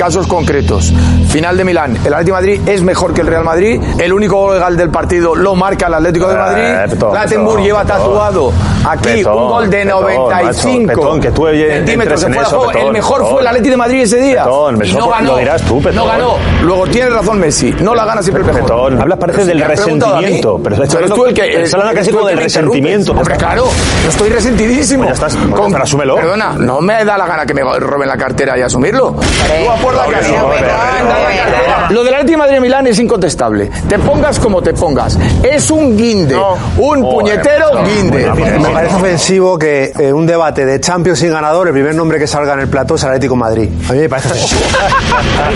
Casos concretos. Final de Milán. El Atlético de Madrid es mejor que el Real Madrid. El único gol legal del partido lo marca el Atlético de Madrid. Eh, Petón, Plattenburg Petón, lleva Petón. tatuado aquí Petón, un gol de Petón, 95 macho, Petón, que tú centímetros en fuera de eso, juego. El mejor Petón. fue el Atlético de Madrid ese día. Petón, y no ganó. lo dirás tú, Petón. No ganó. Luego tiene razón Messi. No la gana siempre el mejor. Petón, hablas parece del resentimiento, pero hablando- tú el que estás hablando eres casi como del resentimiento. Hombre, claro, yo estoy resentidísimo. Pues ya estás, pues, Con- pero asúmelo. Perdona, no me da la gana que me roben la cartera y asumirlo. Tú por la cartera. Lo del Atlético de Madrid Milán es incontestable. Te pongas como te pongas. Es un guinde. Un puñetero no, guinde. Me parece ofensivo que eh, un debate de Champions sin ganador, el primer nombre que salga en el plató es Atlético de Madrid. A mí me parece ofensivo.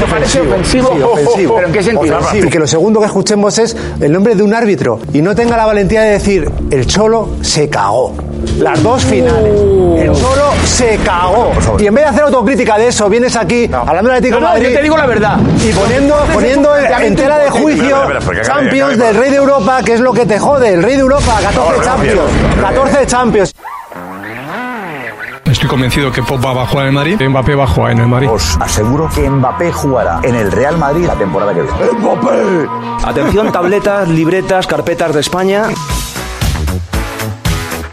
¿Te parece ofensivo? Sí, ofensivo. ¿Pero en qué sentido? Ofensivo. Y que lo segundo que escuchemos es el nombre de un árbitro y no tenga la valentía de decir el Cholo se cagó. Las dos finales. El Cholo se cagó. Y en vez de hacer autocrítica de eso, vienes aquí hablando del Atlético No, de no, Madrid. yo te digo la verdad. Y poniendo, poniendo en- en tela de juicio Espera, espera, espera, que acabe, que Champions acabe. del Rey de Europa, que es lo que te jode. El Rey de Europa, 14 no, Champions. no, no. 14 Champions. Estoy convencido que Pogba va a jugar en el Madrid, Mbappé va a jugar en el Madrid. Os aseguro que Mbappé jugará en el Real Madrid la temporada que viene. Atención, tabletas, libretas, carpetas de España.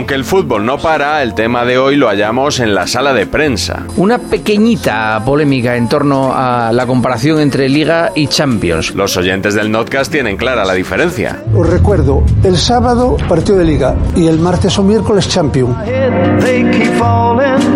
Aunque el fútbol no para, el tema de hoy lo hallamos en la sala de prensa. Una pequeñita polémica en torno a la comparación entre Liga y Champions. Los oyentes del Notcast tienen clara la diferencia. Os recuerdo, el sábado partido de liga y el martes o miércoles champion.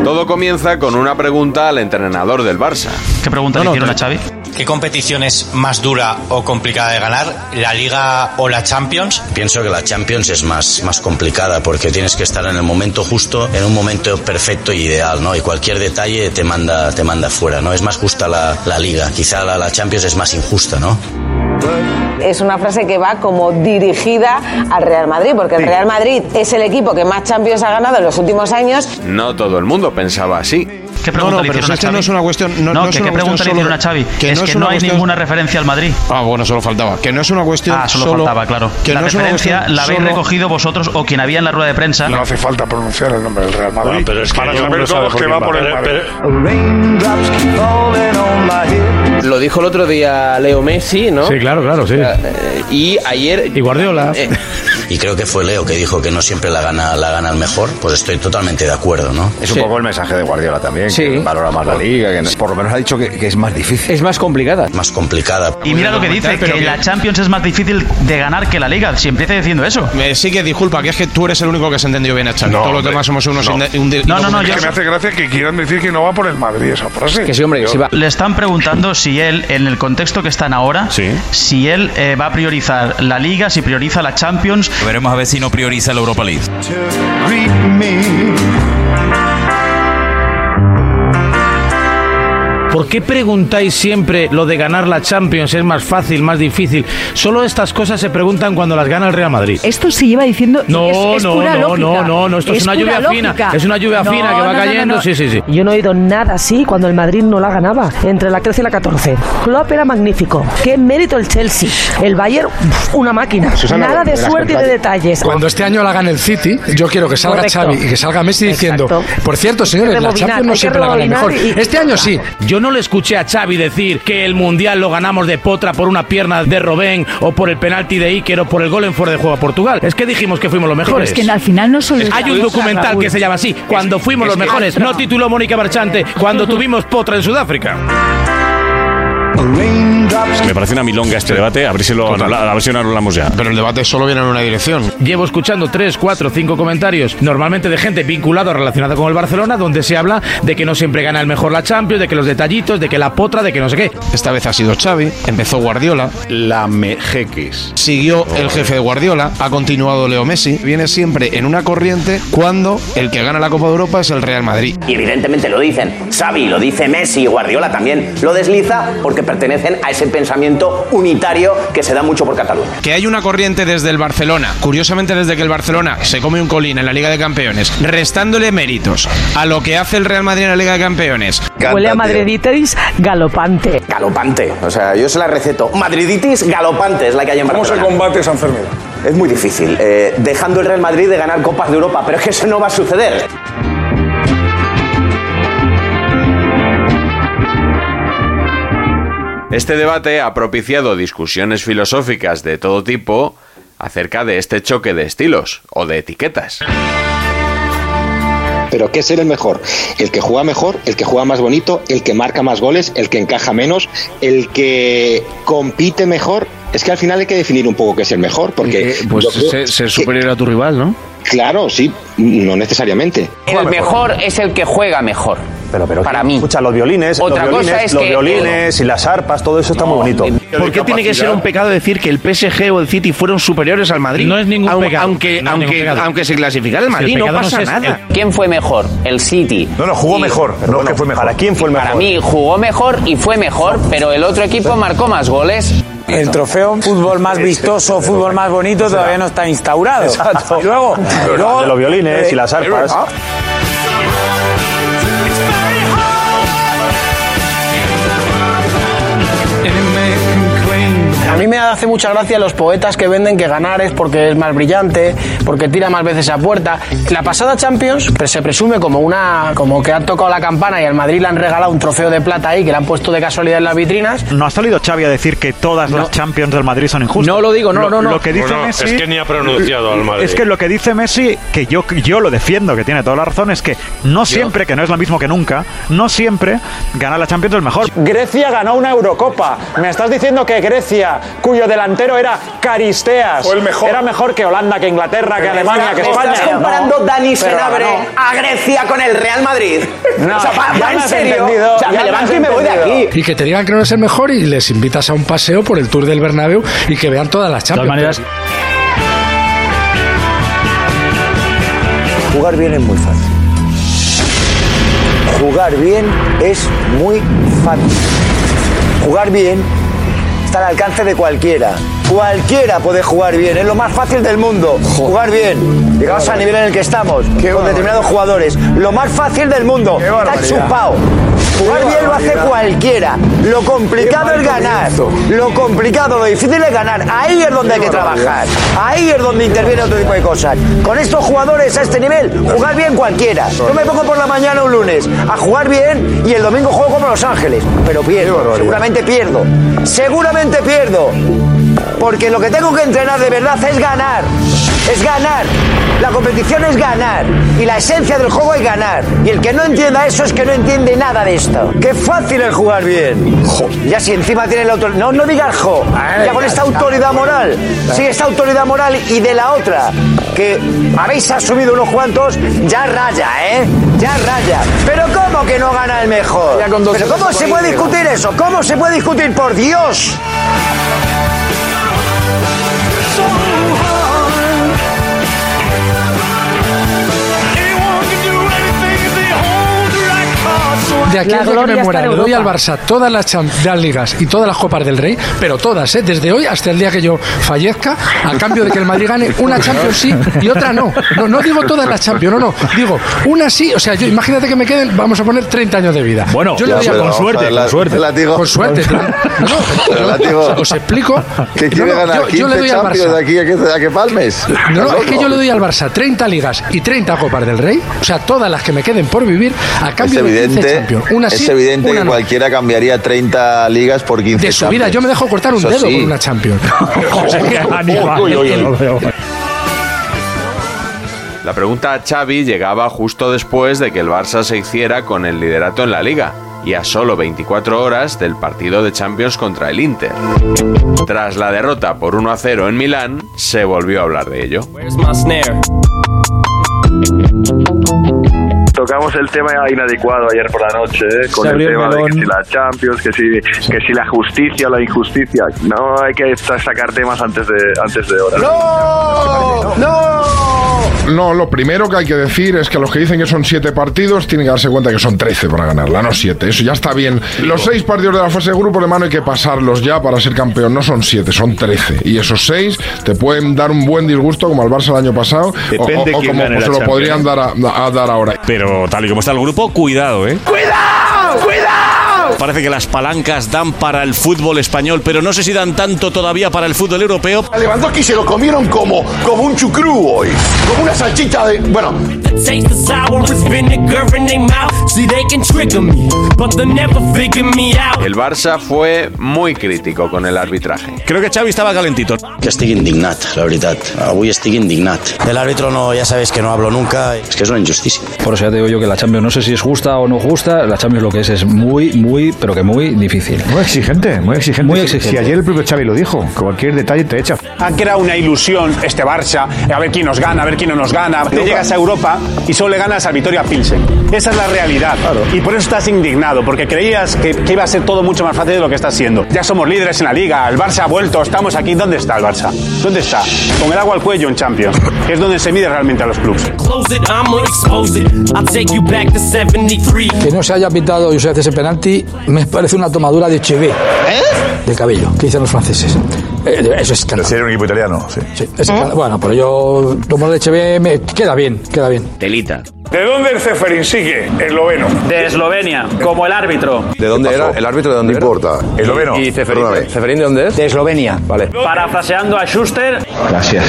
Todo comienza con una pregunta al entrenador del Barça. ¿Qué pregunta le hicieron a Xavi? ¿Qué competición es más dura o complicada de ganar? ¿La Liga o la Champions? Pienso que la Champions es más, más complicada porque tienes que estar en el momento justo, en un momento perfecto y ideal, ¿no? Y cualquier detalle te manda, te manda fuera, ¿no? Es más justa la, la Liga, quizá la, la Champions es más injusta, ¿no? Es una frase que va como dirigida al Real Madrid, porque el Real Madrid es el equipo que más Champions ha ganado en los últimos años. No todo el mundo pensaba así. ¿Qué pregunta le hicieron a Xavi? es una cuestión. No, que qué pregunta le hicieron a Xavi. es, que no hay ninguna referencia al Madrid. Ah, bueno, solo faltaba. Que no es una cuestión. Ah, solo, faltaba, claro. Que la no es referencia cuestión la habéis solo- recogido vosotros o quien había en la rueda de prensa. No hace falta pronunciar el nombre del Real Madrid. pero es que para saber no sabe todos que va por el Madrid. Lo dijo el otro día Leo Messi, ¿no? Sí, claro, claro, sí. Y ayer. Y Guardiola. Y creo que fue Leo que dijo que no siempre la gana, la gana el mejor, pues estoy totalmente de acuerdo, ¿no? Es un poco el mensaje de Guardiola también. Sí. Que valora más la liga. Que no- por lo menos ha dicho que, que es más difícil. Es más complicada. Más complicada. Y mira lo que dice, que la Champions es más difícil de ganar que la Liga. Si empieza diciendo eso. sí que disculpa, que es que tú eres el único que se entendió bien a. No, Todos los demás somos unos. no. inde- un de- No, no, no, Es yo- que me hace gracia que quieran decir que no va por el Madrid esa frase. Que sí, hombre, que sí va. Le están preguntando si él, en el contexto que están ahora, Sí. si él eh, va a priorizar la Liga, si prioriza la Champions. Veremos a ver si no prioriza la Europa League. ¿Por qué preguntáis siempre lo de ganar la Champions es más fácil, más difícil? Solo estas cosas se preguntan cuando las gana el Real Madrid. Esto se lleva diciendo. No, es, es no, pura no, lógica. no, no, no, esto es, una lluvia fina. Es una lluvia No, fina que va no, no, cayendo. no. Sí, sí, sí. Yo no he oído nada así cuando el Madrid no la ganaba, entre la 13 y la 14. Klopp era magnífico. Qué mérito el Chelsea. El Bayern, una máquina. Susana, nada de suerte y de detalles. Cuando este año la gane el City, yo quiero que salga Correcto. Xavi y que salga Messi diciendo, por cierto, señores, la Champions no siempre la gana mejor. y- Este año sí. Yo no le escuché a Xavi decir que el Mundial lo ganamos de potra por una pierna de Robén o por el penalti de Iker o por el gol en fuera de juego a Portugal. Es que dijimos que fuimos los Pero mejores. es que al final no solo. Hay un documental Raúl. que se llama así, Cuando fuimos los mejores. No tituló Mónica Marchante, cuando tuvimos potra en Sudáfrica. Me parece una milonga este debate, a ver si lo, a ver si lo hablamos ya. Pero el debate solo viene en una dirección. Llevo escuchando tres, cuatro, cinco comentarios, normalmente de gente vinculada o relacionada con el Barcelona, donde se habla de que no siempre gana el mejor la Champions, de que los detallitos, de que la potra, de que no sé qué. Esta vez ha sido Xavi, empezó Guardiola, La Mejeques. siguió el jefe de Guardiola, ha continuado Leo Messi. Viene siempre en una corriente cuando el que gana la Copa de Europa es el Real Madrid. Y evidentemente lo dicen Xavi, lo dice Messi y Guardiola también lo desliza porque pertenecen a ese pensamiento unitario que se da mucho por Cataluña. Que hay una corriente desde el Barcelona, curiosamente desde que el Barcelona se come un colín en la Liga de Campeones, restándole méritos a lo que hace el Real Madrid en la Liga de Campeones. Huele a madriditis galopante. Galopante, o sea, yo se la receto. Madriditis galopante es la que hay en ¿Cómo se Barcelona. combate esa enfermedad? Es muy difícil, eh, dejando el Real Madrid de ganar Copas de Europa, pero es que eso no va a suceder. Este debate ha propiciado discusiones filosóficas de todo tipo acerca de este choque de estilos o de etiquetas. Pero ¿qué es ser el mejor? El que juega mejor, el que juega más bonito, el que marca más goles, el que encaja menos, el que compite mejor. Es que al final hay que definir un poco qué es el mejor, porque Pues yo creo ser, ser que- superior a tu rival, ¿no? Claro, sí, no necesariamente. El mejor es el que juega mejor. Pero, pero, Para mí. Escucha, los violines, Otra los cosa violines, es los que- violines y las arpas, todo eso está muy bonito. ¿Por qué tiene que ser un pecado decir que el PSG o el City fueron superiores al Madrid? No es ningún pecado. Aunque, No aunque, pecado. aunque se clasificara el Si el Madrid, no no pasa es nada. ¿Quién fue mejor? El City. No, no, jugó Y- mejor. No es que fue mejor. ¿Para quién fue el mejor? Para mí jugó mejor y fue mejor, pero el otro equipo marcó más goles. El trofeo fútbol más vistoso, fútbol más bonito todavía no está instaurado. Exacto. Y luego, luego, de los violines eh, y las arpas. A mí hace mucha gracia los poetas que venden que ganar es porque es más brillante, porque tira más veces a puerta. La pasada Champions pues, se presume como una como que han tocado la campana y al Madrid le han regalado un trofeo de plata ahí que le han puesto de casualidad en las vitrinas. No ha salido Xavi a decir que todas las Champions del Madrid son injustas. No lo digo, no, no, no. Lo que dice Bueno, Messi, es que ni ha pronunciado al Madrid. Es que lo que dice Messi, que yo, yo lo defiendo, que tiene toda la razón, es que no siempre, que no es lo mismo que nunca, no siempre ganar la Champions es el mejor. Grecia ganó una Eurocopa. Me estás diciendo que Grecia, cuyo delantero era Caristeas, Fue el mejor. era mejor que Holanda, que Inglaterra, que Alemania, que ¿Me España. ¿Estás comparando No, Dani Senabre a Grecia con el Real Madrid? No, o sea, va, va en serio. o sea, me me levanto y me voy de aquí. Y que te digan que no es el mejor y les invitas a un paseo por el Tour del Bernabéu y que vean todas las De todas Champions. maneras, Jugar bien es muy fácil. Jugar bien es muy fácil. Jugar bien está al alcance de cualquiera. Cualquiera puede jugar bien, es lo más fácil del mundo. Jugar bien. Llegamos al nivel en el que estamos, con determinados jugadores. Lo más fácil del mundo. Está chupado. Jugar bien lo hace cualquiera. Lo complicado es ganar. Lo complicado, lo difícil es ganar. Ahí es donde hay que trabajar. Ahí es donde interviene otro tipo de cosas. Con estos jugadores a este nivel, jugar bien cualquiera. Yo me pongo por la mañana un lunes a jugar bien y el domingo juego como Los Ángeles. Pero pierdo, seguramente pierdo. Seguramente pierdo. Porque lo que tengo que entrenar de verdad es ganar. Es ganar. La competición es ganar. Y la esencia del juego es ganar. Y el que no entienda eso es que no entiende nada de esto. Qué fácil es jugar bien. Ya si encima tiene la autoridad. No, no digas jo. Ya con esta autoridad moral. Sí, esta autoridad moral y de la otra. Que habéis asumido unos cuantos. Ya raya, ¿eh? Ya raya. Pero ¿cómo que no gana el mejor? Ya con dos Pero ¿cómo se puede discutir eso? ¿Cómo se puede discutir? Por Dios. De aquí día que me muera, le doy al. Barça todas las, las ligas y todas las copas del Rey, pero todas, ¿eh? desde hoy hasta el día que yo fallezca, a cambio de que el Madrid gane una Champions sí y otra no. No, no digo todas las Champions, no, no. Digo, una sí, o sea, yo imagínate que me queden, vamos a poner 30 años de vida. Bueno, yo le doy con suerte, con suerte. Con suerte, claro. No, no, os explico. ¿Qué No, quiere no, ganar? yo, yo le 15 doy al Barça. de aquí a que, a que palmes? No, no, ¿Estás es que yo le doy al Barça 30 ligas y 30 copas del Rey, o sea, todas las que me queden por vivir, a Es cambio de 15 evidente, Champions. Una es evidente una que no. cualquiera cambiaría 30 ligas por 15 De su vida, yo me dejo cortar un Eso dedo sí. por una Champions. Uy, uy, uy, lo veo. La pregunta a Xavi llegaba justo después de que el Barça se hiciera con el liderato en la liga y a solo 24 horas del partido de Champions contra el Inter. Tras la derrota por 1 a 0 en Milán, se volvió a hablar de ello. Tocamos el tema inadecuado ayer por la noche, ¿eh? con el tema de que si la Champions, que si, que si la justicia o la injusticia. No hay que sa- sacar temas antes de, antes de hora. ¡No! ¡No! No, lo primero que hay que decir es que los que dicen que son siete partidos tienen que darse cuenta que son 13 para ganarla, no siete. Eso ya está bien. Los seis partidos de la fase de grupo, hermano, hay que pasarlos ya para ser campeón. No son siete, son 13. Y esos seis te pueden dar un buen disgusto, como al Barça el año pasado, o- Depende o, o quién como pues, se lo podrían dar, a, a dar ahora. Pero tal y como está el grupo, cuidado, ¿eh? ¡Cuidado! Parece que las palancas dan para el fútbol español, pero no sé si dan tanto todavía para el fútbol europeo. A Lewandowski se lo comieron como, como un chucrú hoy. Como una salchicha de. Bueno. Taste the vinegar in their mouth. See, they can trigger me, but they never figure me out. El Barça fue muy crítico con el arbitraje. Creo que Xavi estaba calentito. Que estic indignat, la veritat. Avui estic indignat. Del árbitro no, ya sabes que no hablo nunca. Es que es una injusticia. Por eso ya te digo yo que la Champions no sé si es justa o no justa. La Champions lo que es es muy, muy, pero que muy difícil. Muy exigente, muy exigente. Muy Si- exigente. Si ayer el propio Xavi lo dijo, cualquier detalle te echa. Han creado una ilusión este Barça, a ver quién nos gana, a ver quién no nos gana. Te llegas a Europa y solo le ganas al Vitoria Pilsen. Esa es la realidad. Y por eso estás indignado, porque creías que, que iba a ser todo mucho más fácil de lo que está siendo. Ya somos líderes en la liga, el Barça ha vuelto, estamos aquí. ¿Dónde está el Barça? ¿Dónde está? Con el agua al cuello en Champions, que es donde se mide realmente a los clubes. Close it, I'ma expose it. I'll take you back to 73. Que no se haya pitado Josep ese penalti me parece una tomadura de Chevé. Del cabello, que dicen los franceses. Eh, eso es escándalo. Ser un equipo italiano, sí. Es escándalo. Bueno, pero yo tomo de Chevé me queda bien, queda bien. Telita. ¿De dónde el Ceferín sigue? Esloveno. De Eslovenia, como el árbitro. ¿De dónde era? ¿El árbitro de dónde No importa. Esloveno. ¿Y Ceferín? ¿Ceferín de dónde es? De Eslovenia. Vale. Parafraseando a Schuster, Gracias.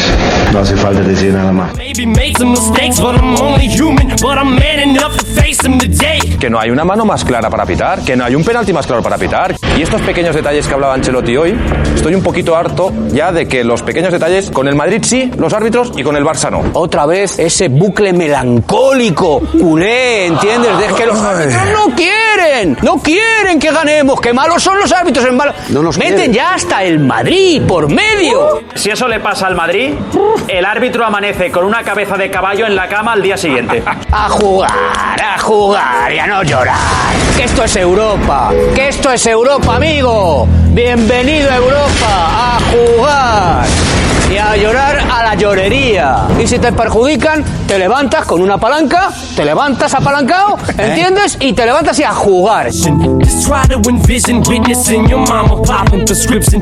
No hace falta decir nada más. Maybe made some mistakes, but I'm only human. But I'm man enough to face them today. Que no hay una mano más clara para pitar, que no hay un penalti más claro para pitar. Y estos pequeños detalles que hablaba Ancelotti hoy, estoy un poquito harto ya de que los pequeños detalles, con el Madrid sí, los árbitros, y con el Barça no. Otra vez ese bucle melancólico, culé, ¿entiendes? De que los árbitros no quieren, no quieren que ganemos, que malos son los árbitros en malo. No nos Meten quieren. ya hasta el Madrid por medio. si eso le pasa al Madrid, el árbitro amanece con una cabeza de caballo en la cama al día siguiente. A jugar, a jugar y a no llorar. Que esto es Europa, que esto es Europa, amigo. Bienvenido a Europa, a jugar y a llorar a la llorería. Y si te perjudican, te levantas con una palanca, te levantas apalancado, ¿entiendes? Y te levantas y a jugar.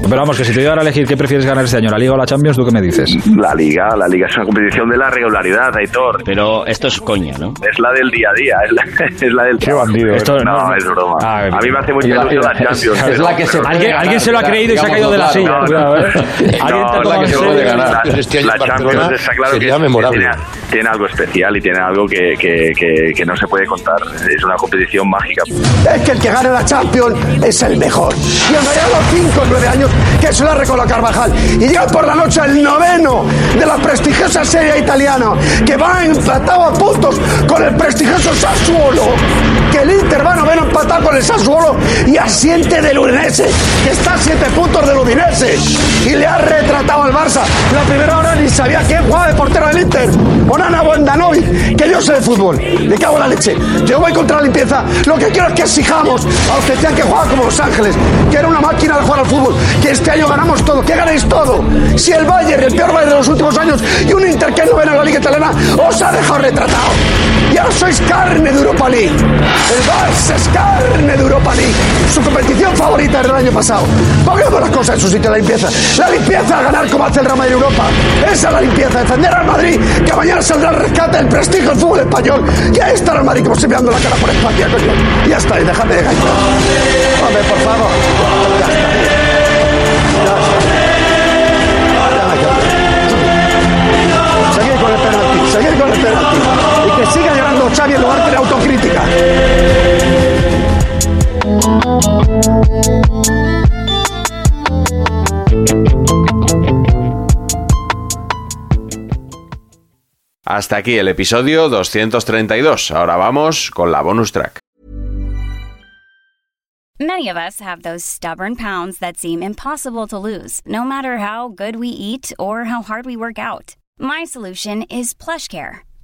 Pero vamos, que si te diera a elegir qué prefieres ganar este año, la Liga o la Champions, ¿tú qué me dices? La liga, la liga es una competición de la regularidad, Aitor. Pero esto es coña, ¿no? Es la del día a día, es la, es la del Qué bandido. Esto no, no- es broma. Ah, a mí me hace mucha ilusión la la- Champions. es pero- la que se Alguien- alguien se lo ha creído y se ha caído de la silla, No, ¿eh? no, te ha no, la puede ganar. Pero este año La en Barcelona claro sería es- que memorable. tiene, tiene algo especial y tiene algo que, que, que, que no se puede contar. Es una competición mágica. Es que el que gane la Champions es el mejor. Y daría los 5 o 9 años que se lo ha recolocado Carvajal. Y llega por la noche el noveno de la prestigiosa serie italiana, que va empatado a puntos con el prestigioso Sassuolo. Que el Inter va noveno empatado con el Sassuolo y asiente del Udinese, que está a 7 puntos del Udinese. Y le ha retratado al Barça La primera hora ni sabía quién jugaba de portero del Inter. Onana Bondanovic, que yo sé de fútbol. Le cago en la leche. Yo voy contra la limpieza. Lo que quiero es que exijamos a los que decían que jugaban como Los Ángeles, que era una máquina de jugar al fútbol, que este año ganamos todo, que ganéis todo. Si el Bayern, el peor Bayern de los últimos años, y un Inter que no ven a la Liga Italiana, os ha dejado retratado. Y ahora sois carne de Europa League. El Barça es de Europa League. Su competición favorita del año pasado. Pongamos las cosas en su sitio, la limpieza. La limpieza a ganar como hace el Real Madrid Europa. Esa es la limpieza. Defender al Madrid, que mañana saldrá el rescate del prestigio del fútbol español. Y ahí estará el Madrid como se mirando la cara por España, coño. Ya está, y dejadme de gallo. Hombre, por favor. Seguir con el penalti, seguir con el que siga ganando Xavi en lugar de autocrítica. Hasta aquí el episodio 232. Ahora vamos con la bonus track. Many of us have those stubborn pounds that seem impossible to lose, no matter how good we eat or how hard we work out. My solution is PlushCare.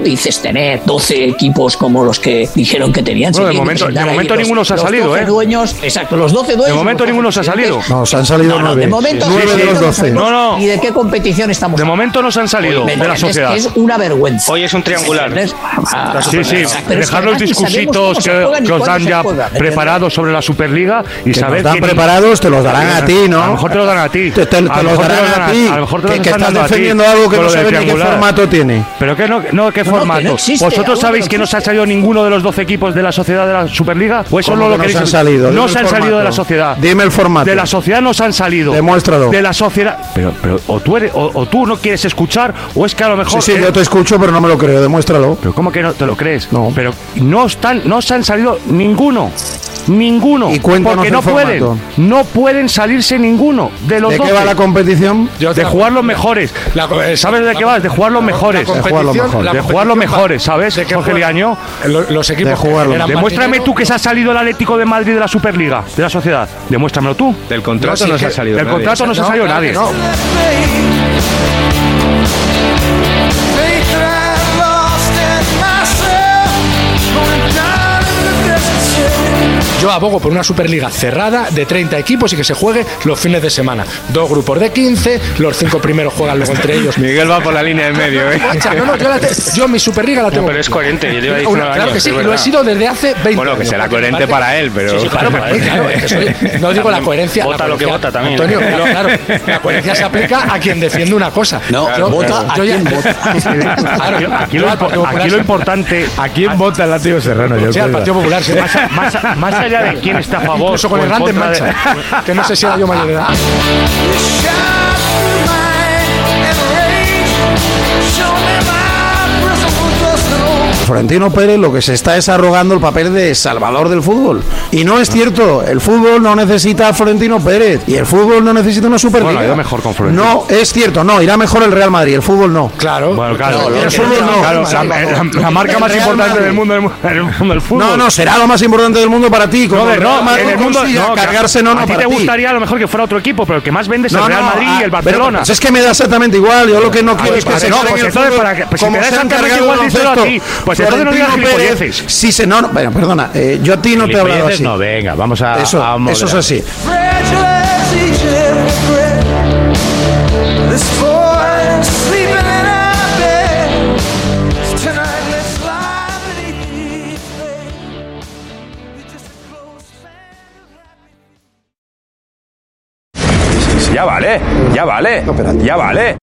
Tú dices tener 12 equipos como los que dijeron que tenían, Bueno, de momento- de momento los- ninguno se ha salido, 12 ¿eh? dueños, exacto, los 12 dueños. De momento ninguno se ha salido. No, se han salido No, no, nueve. de momento Nueve sí, de sí, los sí, doce. No, no. ¿Y de qué competición estamos De momento no se han salido ¿Me de la sociedad. Que es una vergüenza. Hoy es un triangular. Ah, Sí, sí, dejar los discursitos que, os dan ya juega, ¿me preparados sobre la Superliga y Que saber que- preparados, te los darán a ti, ¿no? A lo mejor te los dan a ti. Te, te- te A lo los mejor te darán a ti. A lo mejor te que, los están defendiendo algo que no ni qué triangular. formato tiene. Pero que no, no ¿qué No, no, que formato? no existe, ¿Vosotros sabéis que que no se ha salido ninguno de los 12 equipos de la sociedad de la Superliga? ¿O eso ¿Cómo no lo que no queréis? se han salido? No se han salido de la sociedad. Dime el formato. De la sociedad no se han salido. Demuéstralo. De la sociedad. Pero, pero o tú eres, o, o tú no quieres escuchar, o es que a lo mejor. Sí, sí, eh, yo te escucho, pero no me lo creo. Demuéstralo. Pero ¿cómo que no te lo crees? No. Pero no están, no se han salido ninguno. Ninguno. Y porque no pueden. No pueden salirse ninguno de los ¿De qué 12. va la competición? de jugar los mejores. ¿Sabes de qué vas? De jugar los mejores. De jugar los competición- mejores. De jugar los va- mejores, ¿sabes? ¿de Jorge? Liaño. Los equipos De jugarlo. Demuéstrame tú que se ha salido el Atlético de Madrid de la Superliga, de la sociedad. Demuéstramelo tú. Del contrato No, se ha salido. Del contrato no se ha salido nadie. no. Yo abogo por una Superliga cerrada de 30 equipos y que se juegue los fines de semana. Dos grupos de 15, los cinco primeros juegan luego entre ellos. Miguel va por la línea de medio, ¿eh? No, no, yo, la te- yo mi Superliga la tengo. pero es coherente, yo llevo ahí Una- nueve Claro años, que sí, lo he sido desde hace 20 Bueno, que años, será coherente para él, pero. Sí, sí, claro, para él, claro, es que soy- no digo la coherencia. Vota la lo que coherencia- vota también. Antonio, claro, claro, la coherencia se aplica a quien defiende una cosa. No, vota a quien vota. Claro, Aquí, aquí lo, yo al aquí lo importante. ¿A quién vota el látigo serrano? Yo Sí, al creo. Partido Popular, sí. Más, a- más a- más allá de quién está a favor. Incluso con o el en grande en contra de- mancha. Que no sé si era yo mayor de edad. Florentino Pérez lo que se está es arrogando el papel de salvador del fútbol. Y no es cierto, el fútbol no necesita a Florentino Pérez y el fútbol no necesita una Superliga. Bueno, ha ido mejor con Florentino. No, es cierto, no, irá mejor el Real Madrid, el fútbol no. Claro. Bueno, claro. No, el fútbol Real no. Claro, la, la- la marca más importante del mundo, del mundo fútbol. No, no, será lo más importante del mundo para ti. Como No, de- el Real no, Madrid en el mundo no, que cargarse no, no a ti te gustaría a lo mejor que fuera otro equipo, pero el que más vende es el Real Madrid ah, y el pero, Barcelona. pues es que me da exactamente igual. Yo lo que no quiero Ah, es que pues se no, pues el entonces, fútbol para que- pues si da exactamente cargado igual, díselo a ti. Pues Florentino Pérez. Sí, se no, no, bueno, perdona, eh, yo a ti no te he hablado así. No, venga, vamos a. Eso, a eso es así. Ya vale, ya vale, ya vale.